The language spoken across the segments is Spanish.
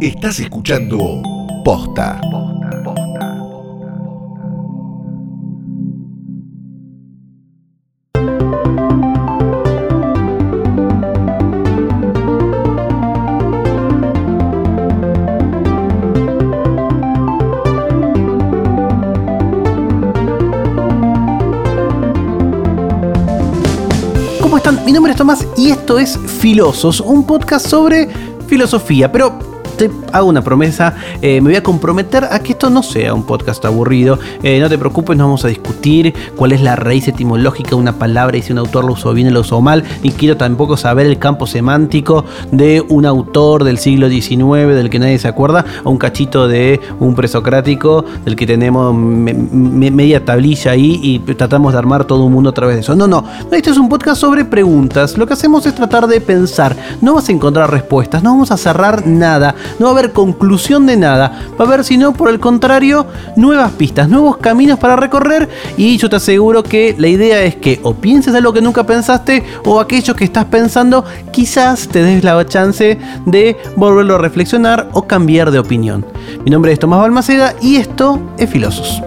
Estás escuchando Posta. Mi nombre es Tomás y esto es Filosos, un podcast sobre filosofía, pero te hago una promesa, eh, me voy a comprometer a que esto no sea un podcast aburrido, Eh, no te preocupes, no vamos a discutir cuál es la raíz etimológica de una palabra y si un autor lo usó bien o lo usó mal, ni quiero tampoco saber el campo semántico de un autor del siglo XIX del que nadie se acuerda, o un cachito de un presocrático del que tenemos me- me- media tablilla ahí y tratamos de armar todo un mundo a través de eso. No, no, este es un podcast sobre preguntas. Lo que hacemos es tratar de pensar. No vas a encontrar respuestas, no vamos a cerrar nada, no va a haber conclusión de nada. Va a haber, sino por el contrario, nuevas pistas, nuevos caminos para recorrer. Y yo te aseguro que la idea es que o pienses algo que nunca pensaste, o aquello que estás pensando, quizás te des la chance de volverlo a reflexionar o cambiar de opinión. Mi nombre es Tomás Balmaceda y esto es Filosos.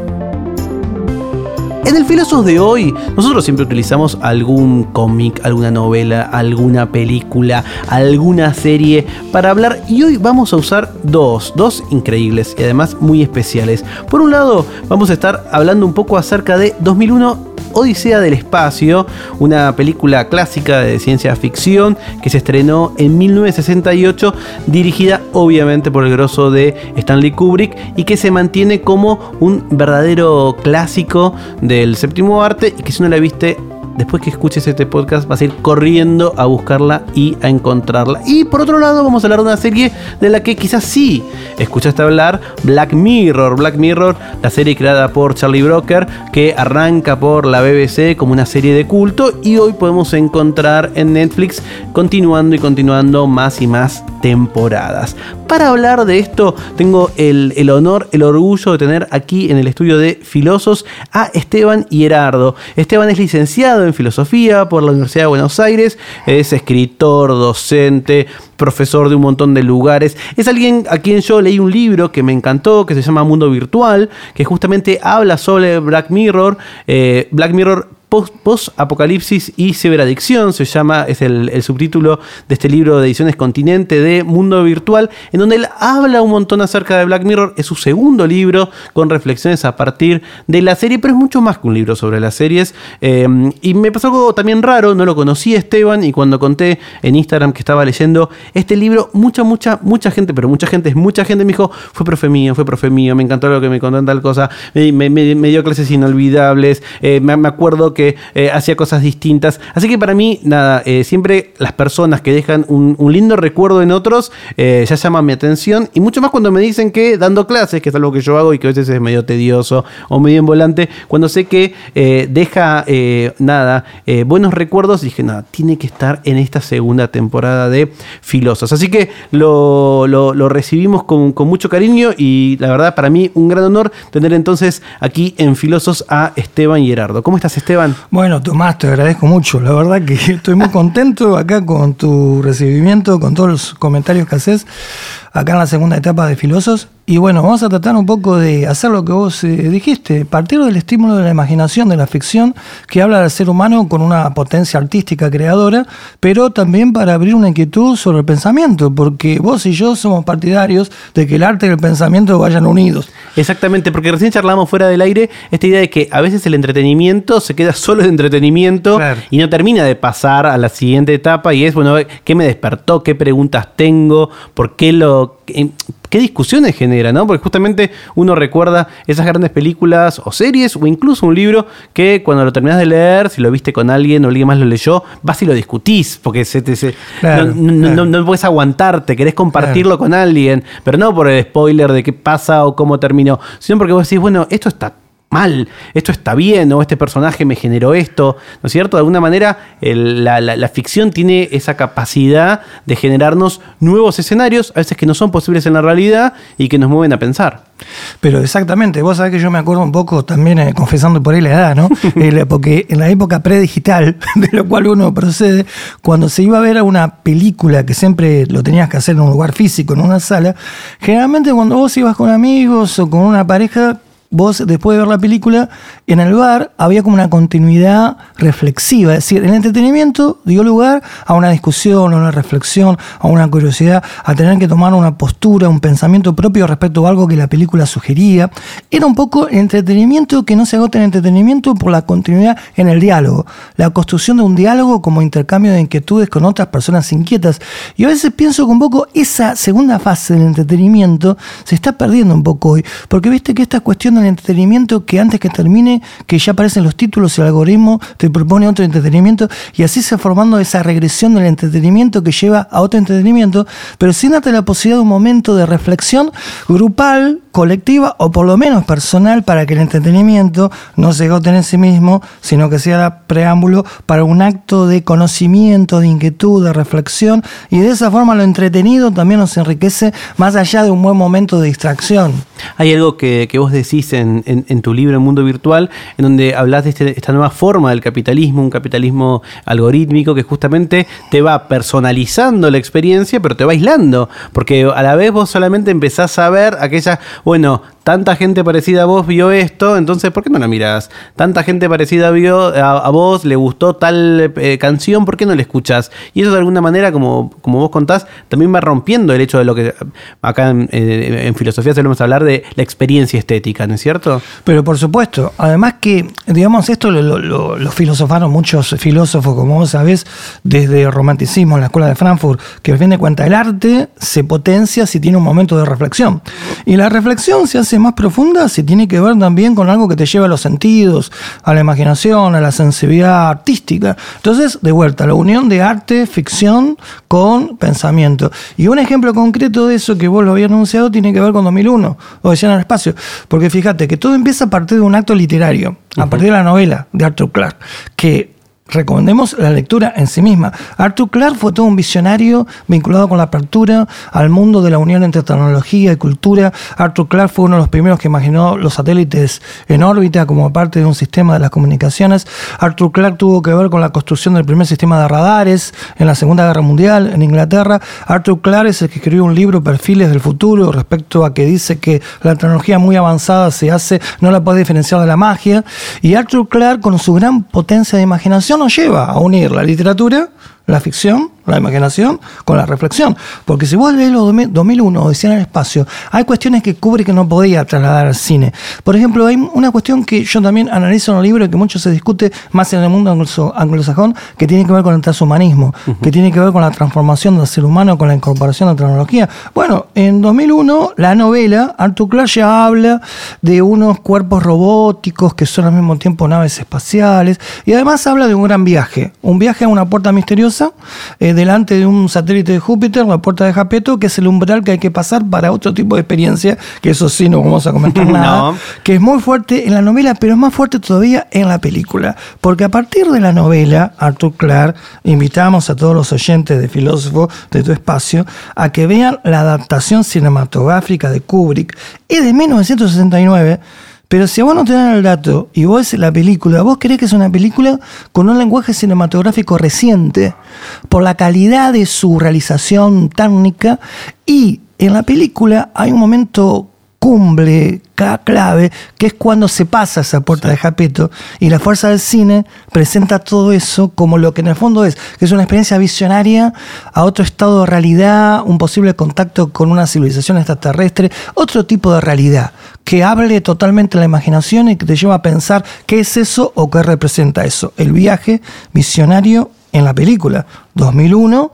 En el Filosos de hoy, nosotros siempre utilizamos algún cómic, alguna novela, alguna película, alguna serie para hablar y hoy vamos a usar dos, dos increíbles y además muy especiales. Por un lado, vamos a estar hablando un poco acerca de 2001 Odisea del Espacio, una película clásica de ciencia ficción que se estrenó en 1968, dirigida obviamente por el grosso de Stanley Kubrick y que se mantiene como un verdadero clásico del séptimo arte y que si no la viste después que escuches este podcast vas a ir corriendo a buscarla y a encontrarla. Y por otro lado vamos a hablar de una serie de la que quizás sí escuchaste hablar, Black Mirror. Black Mirror, la serie creada por Charlie Broker, que arranca por la BBC como una serie de culto y hoy podemos encontrar en Netflix continuando y continuando más y más temporadas. Para hablar de esto tengo el, honor, el orgullo de tener aquí en el estudio de Filosos a Esteban Hierardo. Esteban es licenciado en filosofía por la Universidad de Buenos Aires, es escritor, docente, profesor de un montón de lugares. Es alguien a quien yo leí un libro que me encantó, que se llama Mundo Virtual, que justamente habla sobre Black Mirror. Eh, Black Mirror Post-Apocalipsis y Ciberadicción, se llama, es el, subtítulo de este libro de Ediciones Continente de Mundo Virtual, en donde él habla un montón acerca de Black Mirror. Es su segundo libro con reflexiones a partir de la serie, pero es mucho más que un libro sobre las series. Eh, y me pasó algo también raro, no lo conocí Esteban, y cuando conté en Instagram que estaba leyendo este libro, mucha, mucha, mucha gente, pero mucha gente, mucha gente me dijo, fue profe mío, fue profe mío, me encantó lo que me contó en tal cosa, me, me- me- dio clases inolvidables, eh, me acuerdo que eh, hacía cosas distintas. Así que para mí, nada, eh, siempre las personas que dejan un, lindo recuerdo en otros eh, ya llaman mi atención. Y mucho más cuando me dicen que dando clases, que es algo que yo hago y que a veces es medio tedioso o medio en volante, cuando sé que deja nada, buenos recuerdos, dije, nada, tiene que estar en esta segunda temporada de Filosos. Así que lo, lo- lo recibimos con, con mucho cariño y la verdad para mí un gran honor tener entonces aquí en Filosos a Esteban Gerardo. ¿Cómo estás Esteban? Bueno, Tomás, te agradezco mucho. La verdad que estoy muy contento acá con tu recibimiento, con todos los comentarios que haces acá en la segunda etapa de Filosos. Y bueno, vamos a tratar un poco de hacer lo que vos eh, dijiste, partir del estímulo de la imaginación, de la ficción, que habla del ser humano con una potencia artística creadora, pero también para abrir una inquietud sobre el pensamiento, porque vos y yo somos partidarios de que el arte y el pensamiento vayan unidos. Exactamente, porque recién charlamos fuera del aire esta idea de que a veces el entretenimiento se queda solo de entretenimiento Claro. y no termina de pasar a la siguiente etapa y es, bueno, ¿qué me despertó? ¿Qué preguntas tengo? ¿Por qué lo... qué- ¿Qué discusiones genera, no? Porque justamente uno recuerda esas grandes películas o series o incluso un libro que cuando lo terminas de leer, si lo viste con alguien o alguien más lo leyó, vas y lo discutís, porque se te, se- Claro, no, no- claro. no- no puedes aguantarte, querés compartirlo con alguien, pero no por el spoiler de qué pasa o cómo terminó, sino porque vos decís, bueno, esto está mal, esto está bien, o este personaje me generó esto, ¿no es cierto? De alguna manera, el- la, la- la ficción tiene esa capacidad de generarnos nuevos escenarios, a veces que no son posibles en la realidad y que nos mueven a pensar. Pero exactamente, vos sabés que yo me acuerdo un poco también, eh, confesando por ahí la edad, ¿no? El- porque en la época predigital, de lo cual uno procede, cuando se iba a ver a una película que siempre lo tenías que hacer en un lugar físico, en una sala, generalmente cuando vos ibas con amigos o con una pareja, vos después de ver la película, en el bar había como una continuidad reflexiva, es decir, el entretenimiento dio lugar a una discusión, a una reflexión, a una curiosidad, a tener que tomar una postura, un pensamiento propio respecto a algo que la película sugería. Era un poco entretenimiento que no se agota en entretenimiento por la continuidad en el diálogo, la construcción de un diálogo como intercambio de inquietudes con otras personas inquietas. Y a veces pienso que un poco esa segunda fase del entretenimiento se está perdiendo un poco hoy, porque viste que esta del entretenimiento que antes que termine, que ya aparecen los títulos y el algoritmo te propone otro entretenimiento y así se formando esa regresión del entretenimiento que lleva a otro entretenimiento, pero sin darte la posibilidad de un momento de reflexión grupal, colectiva o por lo menos personal para que el entretenimiento no se agote en sí mismo, sino que sea preámbulo para un acto de conocimiento, de inquietud, de reflexión y de esa forma lo entretenido también nos enriquece más allá de un buen momento de distracción. Hay algo que vos decís en, tu libro El Mundo Virtual, en donde hablas de este- esta nueva forma del capitalismo, un capitalismo algorítmico que justamente te va personalizando la experiencia, pero te va aislando, porque a la vez vos solamente empezás a ver aquella, bueno, tanta gente parecida a vos vio esto, entonces ¿por qué no la mirás? Tanta gente parecida vio a, vos, le gustó tal eh, canción, ¿por qué no la escuchás? Y eso de alguna manera, como, como vos contás, también va rompiendo el hecho de lo que acá en, eh, filosofía solemos hablar de la experiencia estética, ¿no es cierto? Pero por supuesto, además que, digamos, esto lo filosofaron muchos filósofos, como vos sabés, desde el romanticismo en la escuela de Frankfurt, que al fin de cuentas el arte se potencia si tiene un momento de reflexión. Y la reflexión se hace más profunda si tiene que ver también con algo que te lleva a los sentidos, a la imaginación, a la sensibilidad artística. Entonces, de vuelta, la unión de arte, ficción con pensamiento. Y un ejemplo concreto de eso que vos lo habías anunciado tiene que ver con 2001, o decían al espacio. Porque fíjate que todo empieza a partir de un acto literario, a partir de la novela de Arthur Clarke, que recomendemos la lectura en sí misma. Arthur Clarke fue todo un visionario vinculado con la apertura al mundo de la unión entre tecnología y cultura. Arthur Clarke fue uno de los primeros que imaginó los satélites en órbita como parte de un sistema de las comunicaciones. Arthur Clarke tuvo que ver con la construcción del primer sistema de radares en la Segunda Guerra Mundial en Inglaterra. Arthur Clarke es el que escribió un libro, Perfiles del Futuro, respecto a que dice que la tecnología muy avanzada se hace, no la puede diferenciar de la magia. Y Arthur Clarke, con su gran potencia de imaginación, nos lleva a unir la literatura, la ficción, la imaginación, con la reflexión. Porque si vos lees los 2000 2001, Odisea en el espacio, hay cuestiones que cubre que no podía trasladar al cine. Por ejemplo, hay una cuestión que yo también analizo en el libro y que mucho se discute más en el mundo anglo- anglosajón, que tiene que ver con el transhumanismo, que tiene que ver con la transformación del ser humano, con la incorporación de tecnología. Bueno, en 2001, la novela, Arthur Clarke ya habla de unos cuerpos robóticos que son al mismo tiempo naves espaciales, y además habla de un gran viaje, un viaje a una puerta misteriosa, eh, delante de un satélite de Júpiter, la puerta de Japeto, que es el umbral que hay que pasar para otro tipo de experiencia, que eso sí no vamos a comentar nada, No. que es muy fuerte en la novela, pero es más fuerte todavía en la película. Porque a partir de la novela, Arthur Clarke, invitamos a todos los oyentes de Filósofo de tu espacio a que vean la adaptación cinematográfica de Kubrick. Es de 1969. Pero si a vos no te dan el dato y vos la película, vos crees que es una película con un lenguaje cinematográfico reciente, por la calidad de su realización técnica, y en la película hay un momento cumbre, clave, que es cuando se pasa esa puerta de Japeto y la fuerza del cine presenta todo eso como lo que en el fondo es, que es una experiencia visionaria a otro estado de realidad, un posible contacto con una civilización extraterrestre, otro tipo de realidad, que hable totalmente la imaginación y que te lleva a pensar qué es eso o qué representa eso. El viaje visionario en la película 2001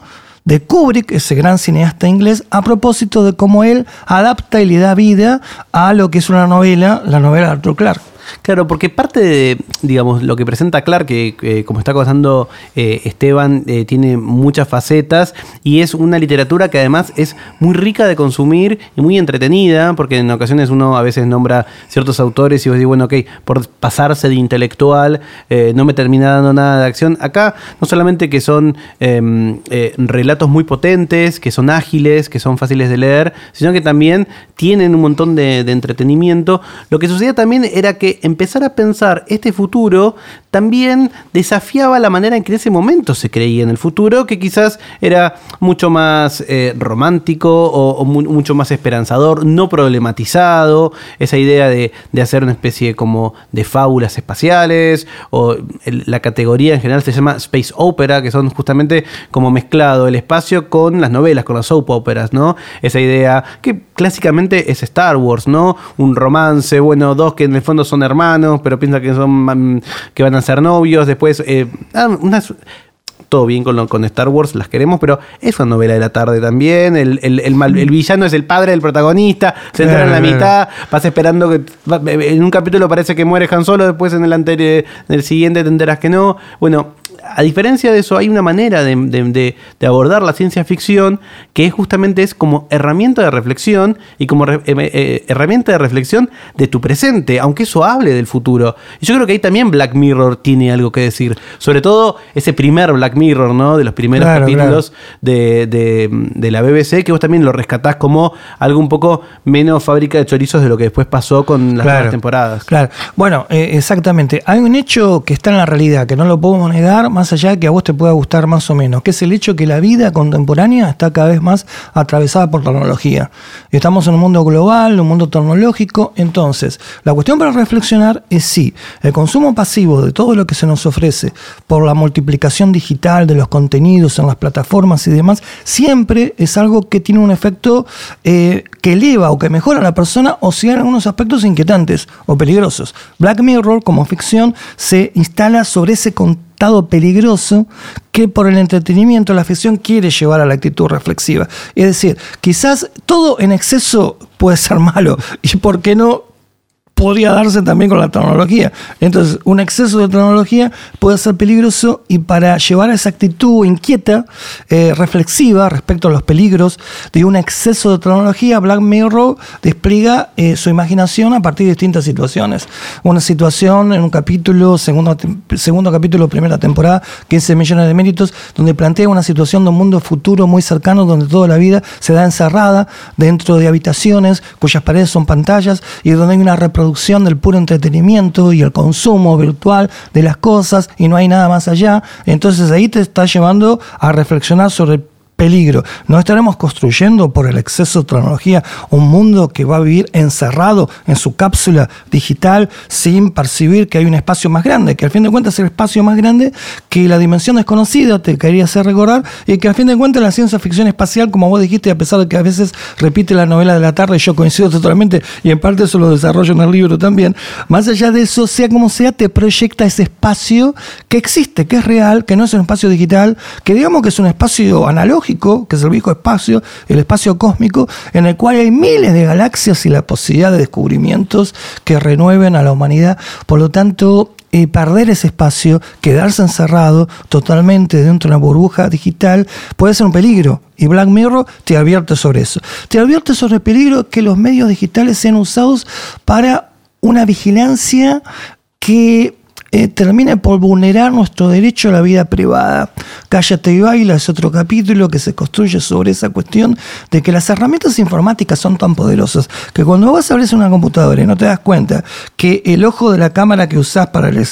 de Kubrick, ese gran cineasta inglés, a propósito de cómo él adapta y le da vida a lo que es una novela, la novela de Arthur Clarke. Claro, porque parte de, digamos, lo que presenta Clark, que como está contando eh, Esteban, eh, tiene muchas facetas y es una literatura que además es muy rica de consumir y muy entretenida, porque en ocasiones uno a veces nombra ciertos autores y vos dices, bueno, ok, por pasarse de intelectual eh, no me termina dando nada de acción. Acá no solamente que son em, relatos muy potentes, que son ágiles, que son fáciles de leer, sino que también tienen un montón de entretenimiento. Lo que sucedía también era que empezar a pensar este futuro también desafiaba la manera en que en ese momento se creía en el futuro, que quizás era mucho más eh, romántico o, mucho más esperanzador, no problematizado, esa idea de, hacer una especie como de fábulas espaciales, o la categoría en general se llama space opera, que son justamente como mezclado el espacio con las novelas, con las soap operas, ¿no? Esa idea que clásicamente es Star Wars, ¿no? Un romance, bueno, dos que en el fondo son hermanos, pero piensan que son que van a ser novios, después eh, ah, todo bien con, con, Star Wars, las queremos, pero es una novela de la tarde también. El, el, villano es el padre del protagonista, se entra en la mitad, vas esperando que. En un capítulo parece que muere Han Solo, después en el anterior, en el siguiente te enteras que no. Bueno, a diferencia de eso, hay una manera de, abordar la ciencia ficción que es justamente es como herramienta de reflexión y como eh, eh, herramienta de reflexión de tu presente, aunque eso hable del futuro. Y yo creo que ahí también Black Mirror tiene algo que decir. Sobre todo ese primer Black Mirror, ¿no? De los primeros capítulos De, la BBC, que vos también lo rescatás como algo un poco menos fábrica de chorizos de lo que después pasó con las nuevas temporadas. Claro. Bueno, eh, exactamente. Hay un hecho que está en la realidad, que no lo podemos negar más allá de que a vos te pueda gustar más o menos, que es el hecho que la vida contemporánea está cada vez más atravesada por tecnología. Estamos en un mundo global, un mundo tecnológico, entonces la cuestión para reflexionar es si el consumo pasivo de todo lo que se nos ofrece por la multiplicación digital de los contenidos en las plataformas y demás, siempre es algo que tiene un efecto eh, que eleva o que mejora a la persona o si hay algunos aspectos inquietantes o peligrosos. Black Mirror como ficción se instala sobre ese contenido peligroso que por el entretenimiento la ficción quiere llevar a la actitud reflexiva. Es decir, quizás todo en exceso puede ser malo y por qué no podría darse también con la tecnología. Entonces, un exceso de tecnología puede ser peligroso y para llevar a esa actitud inquieta, eh, reflexiva respecto a los peligros de un exceso de tecnología, Black Mirror despliega eh, su imaginación a partir de distintas situaciones. Una situación en un capítulo, segundo, segundo capítulo, primera temporada, 15 millones de méritos, donde plantea una situación de un mundo futuro muy cercano, donde toda la vida se da encerrada dentro de habitaciones cuyas paredes son pantallas y donde hay una reproducción del puro entretenimiento y el consumo virtual de las cosas y no hay nada más allá. Entonces ahí te está llevando a reflexionar sobre peligro. No estaremos construyendo por el exceso de tecnología un mundo que va a vivir encerrado en su cápsula digital sin percibir que hay un espacio más grande, que al fin de cuentas es el espacio más grande que la dimensión desconocida, te quería hacer recordar, y que al fin de cuentas la ciencia ficción espacial, como vos dijiste, a pesar de que a veces repite la novela de la tarde, yo coincido totalmente, y en parte eso lo desarrollo en el libro también, más allá de eso, sea como sea, te proyecta ese espacio que existe, que es real, que no es un espacio digital, que digamos que es un espacio analógico, que es el viejo espacio, el espacio cósmico, en el cual hay miles de galaxias y la posibilidad de descubrimientos que renueven a la humanidad. Por lo tanto, eh, perder ese espacio, quedarse encerrado totalmente dentro de una burbuja digital, puede ser un peligro. Y Black Mirror te advierte sobre eso. Te advierte sobre el peligro que los medios digitales sean usados para una vigilancia que eh, termina por vulnerar nuestro derecho a la vida privada. Cállate y baila es otro capítulo que se construye sobre esa cuestión de que las herramientas informáticas son tan poderosas que cuando vos abrís una computadora y no te das cuenta que el ojo de la cámara que usás para el,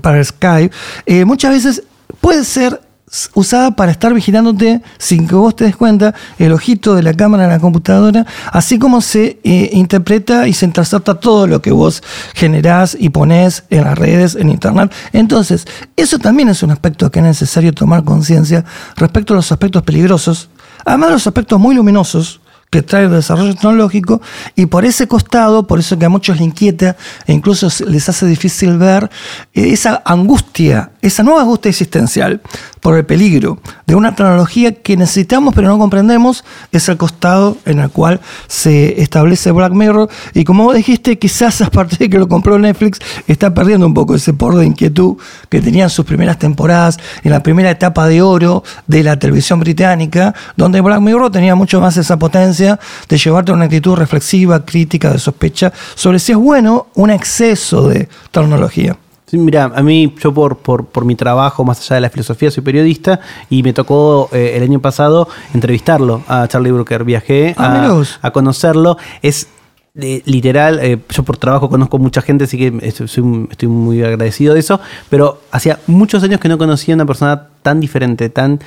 para el Skype eh, muchas veces puede ser usada para estar vigilándote sin que vos te des cuenta el ojito de la cámara en la computadora, así como se eh, interpreta y se intercepta todo lo que vos generás y ponés en las redes, en internet. Entonces, eso también es un aspecto que es necesario tomar conciencia respecto a los aspectos peligrosos, además de los aspectos muy luminosos que trae el desarrollo tecnológico y por ese costado, por eso que a muchos les inquieta e incluso les hace difícil ver eh, esa angustia, esa nueva angustia existencial por el peligro de una tecnología que necesitamos pero no comprendemos, es el costado en el cual se establece Black Mirror. Y como vos dijiste, quizás a partir de que lo compró Netflix está perdiendo un poco ese por de inquietud que tenían sus primeras temporadas en la primera etapa de oro de la televisión británica, donde Black Mirror tenía mucho más esa potencia de llevarte a una actitud reflexiva, crítica, de sospecha sobre si es bueno un exceso de tecnología. Sí, mira, a mí, yo por, por, mi trabajo, más allá de la filosofía, soy periodista y me tocó eh, el año pasado entrevistarlo a Charlie Brooker. Viajé ah, a, conocerlo. Es literal, eh, yo por trabajo conozco mucha gente, así que estoy, muy agradecido de eso, pero hacía muchos años que no conocía a una persona tan diferente, tan,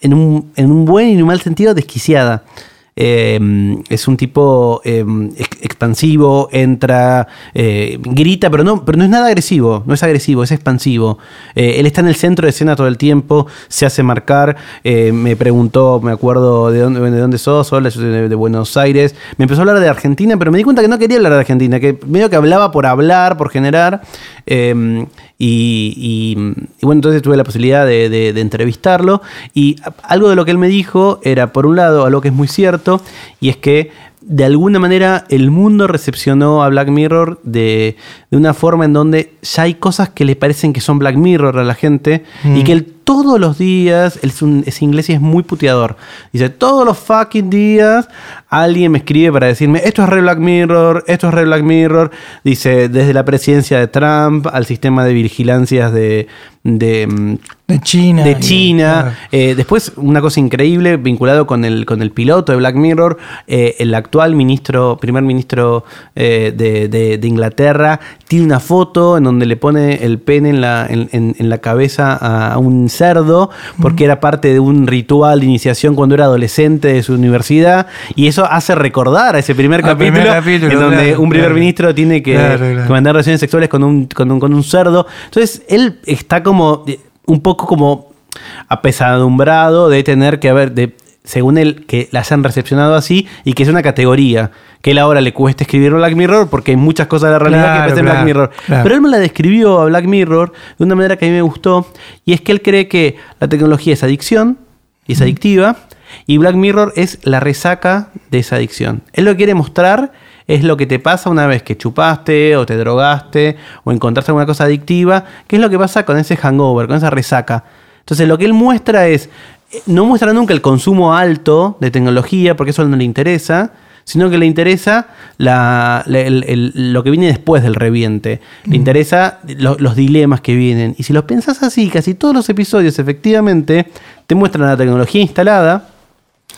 en un, en un buen y en un mal sentido, desquiciada. Em, es un tipo em, expansivo, entra, eh, grita, pero no, pero no es nada agresivo, no es agresivo, es expansivo. Eh, él está en el centro de escena todo el tiempo, se hace marcar, eh, me preguntó, me acuerdo de dónde, de dónde sos, hola, soy de, Buenos Aires. Me empezó a hablar de Argentina, pero me di cuenta que no quería hablar de Argentina, que medio que hablaba por hablar, por generar. Em, y, bueno, entonces tuve la posibilidad de, entrevistarlo. Y algo de lo que él me dijo era, por un lado, algo que es muy cierto, y es que de alguna manera el mundo recepcionó a Black Mirror de, una forma en donde ya hay cosas que le parecen que son Black Mirror a la gente y mm. que él todos los días, es, un, es inglés y es muy puteador. Dice, todos los fucking días alguien me escribe para decirme, esto es re Black Mirror, esto es re Black Mirror. Dice, desde la presidencia de Trump al sistema de vigilancias de, de, China. De China. Eh, después, una cosa increíble, vinculado con el, con el piloto de Black Mirror, eh, el actual ministro, primer ministro eh, de, Inglaterra, tiene una foto en donde le pone el pene en la, en, la cabeza a un cerdo, porque era parte de un ritual de iniciación cuando era adolescente de su universidad, y eso hace recordar a ese primer, capítulo, en donde un primer ministro tiene que, mandar relaciones sexuales con un, con un, con un cerdo. Entonces, él está como un poco como apesadumbrado de tener que haber, de, según él, que la hayan recepcionado así y que es una categoría. Que él ahora le cuesta escribir Black Mirror porque hay muchas cosas de la realidad que parecen Black Mirror. Pero él me la describió a Black Mirror de una manera que a mí me gustó y es que él cree que la tecnología es adicción y es adictiva y Black Mirror es la resaca de esa adicción. Él lo quiere mostrar es lo que te pasa una vez que chupaste o te drogaste o encontraste alguna cosa adictiva, qué es lo que pasa con ese hangover, con esa resaca. Entonces lo que él muestra es, eh, no muestra nunca el consumo alto de tecnología, porque eso no le interesa, sino que le interesa lo que viene después del reviente. Le interesa los dilemas que vienen. Y si lo piensas así, casi todos los episodios efectivamente te muestran la tecnología instalada,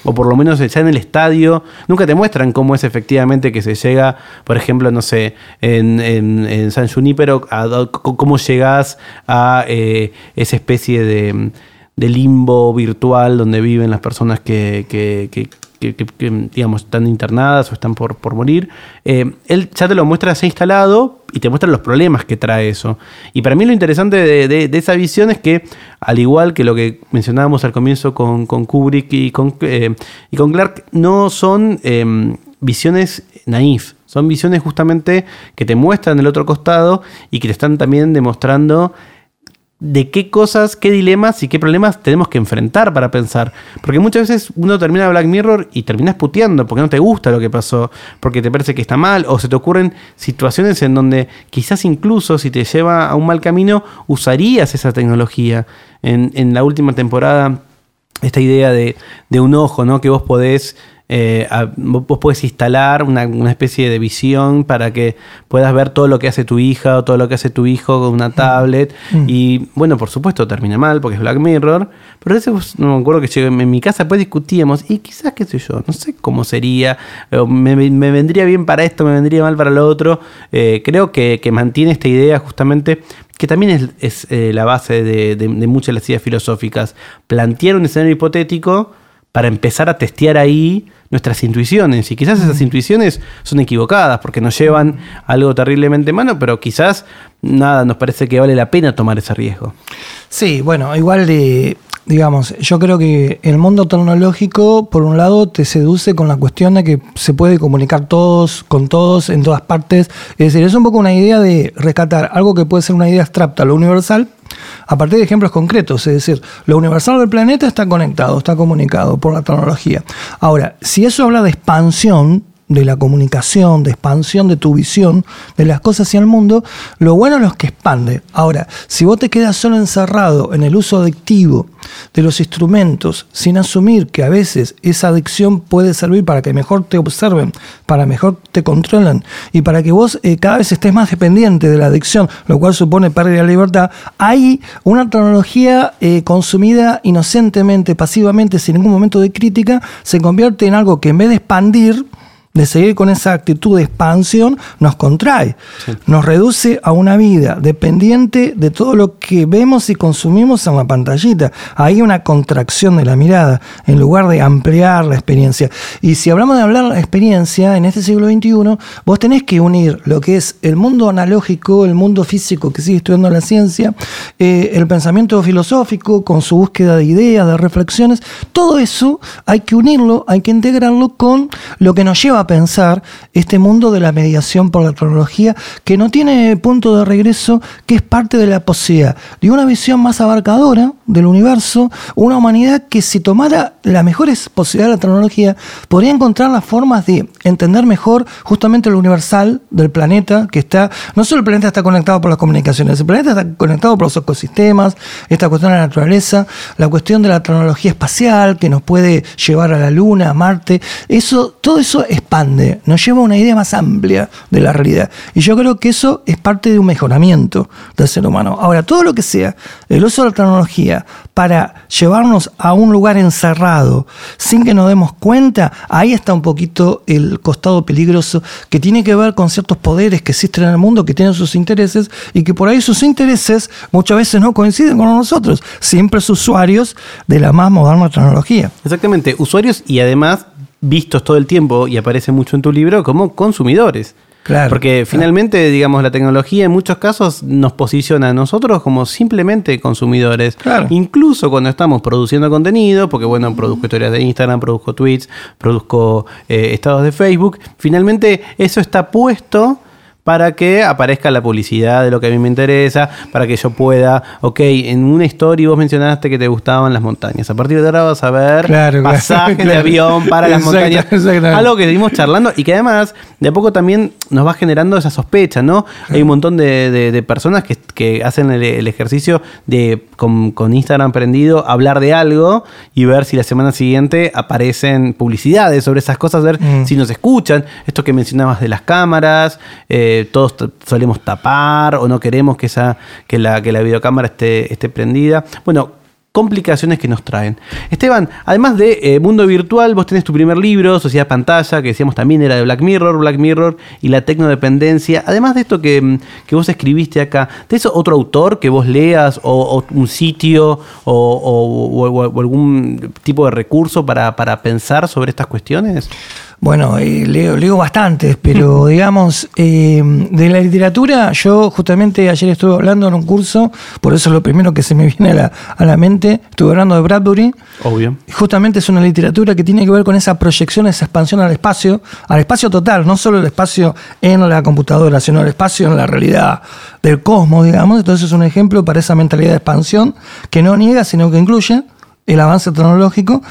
o por lo menos ya en el estadio, nunca te muestran cómo es efectivamente que se llega, por ejemplo, no sé, en, en, San Junípero, cómo llegas a eh, esa especie de, limbo virtual donde viven las personas que, que, digamos, están internadas o están por, por morir, eh, él ya te lo muestra así instalado y te muestra los problemas que trae eso. Y para mí lo interesante de, esa visión es que, al igual que lo que mencionábamos al comienzo con, Kubrick y con, eh, y con Clark, no son em, visiones naif, son visiones justamente que te muestran el otro costado y que te están también demostrando de qué cosas, qué dilemas y qué problemas tenemos que enfrentar para pensar. Porque muchas veces uno termina Black Mirror y terminas puteando porque no te gusta lo que pasó, porque te parece que está mal, o se te ocurren situaciones en donde quizás incluso si te lleva a un mal camino, usarías esa tecnología. En, en la última temporada, esta idea de, de un ojo, ¿no? Que vos podés eh, vos puedes instalar una, especie de visión para que puedas ver todo lo que hace tu hija o todo lo que hace tu hijo con una tablet. Mm. Y bueno, por supuesto termina mal porque es Black Mirror. Pero ese no me acuerdo que en mi casa pues discutíamos y quizás, qué sé yo, no sé cómo sería, me, vendría bien para esto, me vendría mal para lo otro. Eh, creo que, mantiene esta idea justamente que también es, eh, la base de, de muchas de las ideas filosóficas. Plantear un escenario hipotético para empezar a testear ahí nuestras intuiciones. Y quizás esas intuiciones son equivocadas porque nos llevan a algo terriblemente malo, pero quizás nada, nos parece que vale la pena tomar ese riesgo. Sí, bueno, igual de digamos, yo creo que el mundo tecnológico, por un lado, te seduce con la cuestión de que se puede comunicar todos, con todos, en todas partes. Es decir, es un poco una idea de rescatar algo que puede ser una idea abstracta, lo universal, a partir de ejemplos concretos. Es decir, lo universal del planeta está conectado, está comunicado por la tecnología. Ahora, si eso habla de expansión, de la comunicación, de expansión de tu visión de las cosas hacia el mundo, lo bueno es que expande. Ahora, si vos te quedas solo encerrado en el uso adictivo de los instrumentos, sin asumir que a veces esa adicción puede servir para que mejor te observen, para mejor te controlen y para que vos eh, cada vez estés más dependiente de la adicción, lo cual supone pérdida de libertad, hay una tecnología eh, consumida inocentemente, pasivamente, sin ningún momento de crítica, se convierte en algo que en vez de expandir, de seguir con esa actitud de expansión, nos contrae, nos reduce a una vida dependiente de todo lo que vemos y consumimos en la pantallita. Hay una contracción de la mirada en lugar de ampliar la experiencia. Y si hablamos de hablar la experiencia en este siglo XXI, vos tenés que unir lo que es el mundo analógico, el mundo físico que sigue estudiando la ciencia, eh, el pensamiento filosófico con su búsqueda de ideas, de reflexiones, todo eso hay que unirlo, hay que integrarlo con lo que nos lleva pensar este mundo de la mediación por la tecnología que no tiene punto de regreso, que es parte de la posibilidad de una visión más abarcadora del universo, una humanidad que si tomara las mejores posibilidades de la tecnología, podría encontrar las formas de entender mejor justamente lo universal del planeta, que está, no solo el planeta está conectado por las comunicaciones, el planeta está conectado por los ecosistemas, esta cuestión de la naturaleza, la cuestión de la tecnología espacial que nos puede llevar a la Luna, a Marte, eso, todo eso es nos lleva a una idea más amplia de la realidad. Y yo creo que eso es parte de un mejoramiento del ser humano. Ahora, todo lo que sea el uso de la tecnología para llevarnos a un lugar encerrado sin que nos demos cuenta, ahí está un poquito el costado peligroso que tiene que ver con ciertos poderes que existen en el mundo, que tienen sus intereses y que por ahí sus intereses muchas veces no coinciden con nosotros, siempre es usuarios de la más moderna tecnología. Exactamente, usuarios y además vistos todo el tiempo, y aparece mucho en tu libro, como consumidores. Claro, Porque finalmente, digamos, la tecnología en muchos casos nos posiciona a nosotros como simplemente consumidores. Incluso cuando estamos produciendo contenido, porque bueno, produzco historias de Instagram, produzco tweets, produzco eh, estados de Facebook, finalmente eso está puesto para que aparezca la publicidad de lo que a mí me interesa, para que yo pueda, ok, en una historia vos mencionaste que te gustaban las montañas. A partir de ahora vas a ver pasaje de avión para las montañas. Algo que seguimos charlando y que además de a poco también nos va generando esa sospecha, ¿no? Hay un montón de, personas que, hacen el, ejercicio de con, Instagram prendido hablar de algo y ver si la semana siguiente aparecen publicidades sobre esas cosas, ver mm. si nos escuchan. Esto que mencionabas de las cámaras. Eh, todos solemos tapar o no queremos que, esa, que, la, que la videocámara esté, esté prendida. Bueno, complicaciones que nos traen. Esteban, además de eh, Mundo Virtual, vos tenés tu primer libro, Sociedad Pantalla, que decíamos también era de Black Mirror, Black Mirror y la tecnodependencia. Además de esto que, mm, vos escribiste acá, ¿tenés otro autor que vos leas o, un sitio o, algún tipo de recurso para, para pensar sobre estas cuestiones? Bueno, eh, leo, leo bastantes, pero digamos, eh, de la literatura, yo justamente ayer estuve hablando en un curso, por eso es lo primero que se me viene a la, a la mente, estuve hablando de Bradbury. Obvio. Justamente es una literatura que tiene que ver con esa proyección, esa expansión al espacio, al espacio total, no solo el espacio en la computadora, sino el espacio en la realidad del cosmos, digamos. Entonces es un ejemplo para esa mentalidad de expansión que no niega, sino que incluye el avance tecnológico.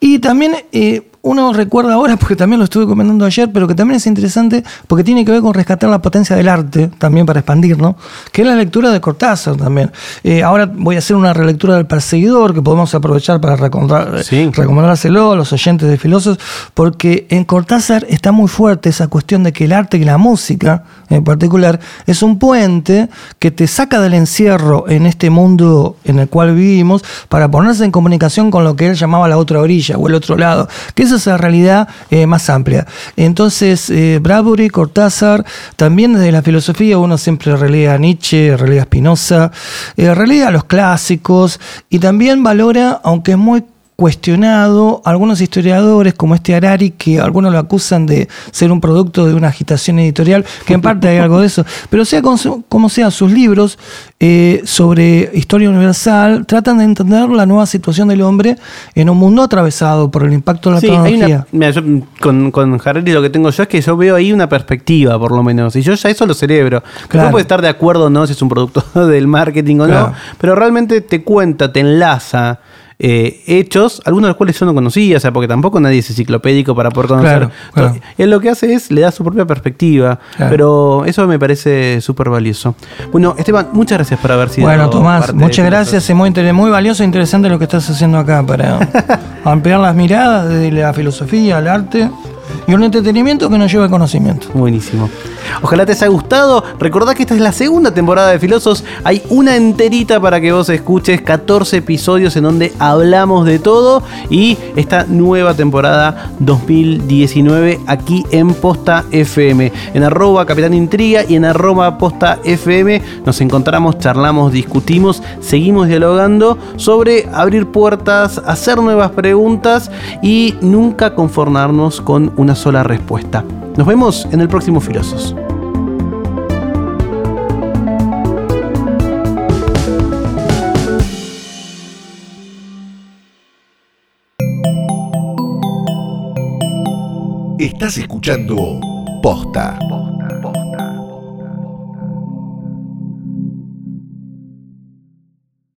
Y también eh, uno recuerda ahora, porque también lo estuve comentando ayer, pero que también es interesante porque tiene que ver con rescatar la potencia del arte, también para expandirlo, que es la lectura de Cortázar también. Eh, ahora voy a hacer una relectura del Perseguidor, que podemos aprovechar para recomendárselo a los oyentes de filósofos, porque en Cortázar está muy fuerte esa cuestión de que el arte y la música, en particular, es un puente que te saca del encierro en este mundo en el cual vivimos para ponerse en comunicación con lo que él llamaba la otra orilla o el otro lado, que es esa realidad eh, más amplia. Entonces, eh, Bradbury, Cortázar, también desde la filosofía uno siempre relea a Nietzsche, relea a Spinoza, eh, relea a los clásicos y también valora, aunque es muy cuestionado algunos historiadores como este Harari, que algunos lo acusan de ser un producto de una agitación editorial, que en parte hay algo de eso, pero sea como sea, sus libros eh, sobre historia universal tratan de entender la nueva situación del hombre en un mundo atravesado por el impacto de la tecnología. con, con Harari lo que tengo yo es que yo veo ahí una perspectiva, por lo menos, y yo ya eso lo celebro. Claro. No puede estar de acuerdo o no si es un producto del marketing o no, pero realmente te cuenta, te enlaza eh, hechos, algunos de los cuales yo no conocía, o sea, porque tampoco nadie es enciclopédico para poder conocer. Él lo que hace es, le da su propia perspectiva, pero eso me parece súper valioso. Bueno, Esteban, muchas gracias por haber sido. Bueno, Tomás, muchas gracias, es muy, muy valioso e interesante lo que estás haciendo acá para ampliar las miradas de la filosofía al arte y un entretenimiento que nos lleva conocimiento. Buenísimo. Ojalá te haya gustado. Recordá que esta es la segunda temporada de Filosos. Hay una enterita para que vos escuches, 14 episodios en donde hablamos de todo. Y esta nueva temporada 2019 aquí en Posta FM. En arroba Capitán Intriga y en arroba Posta FM nos encontramos, charlamos, discutimos, seguimos dialogando sobre abrir puertas, hacer nuevas preguntas y nunca conformarnos con una sola respuesta. Nos vemos en el próximo Filosos. Estás escuchando Posta.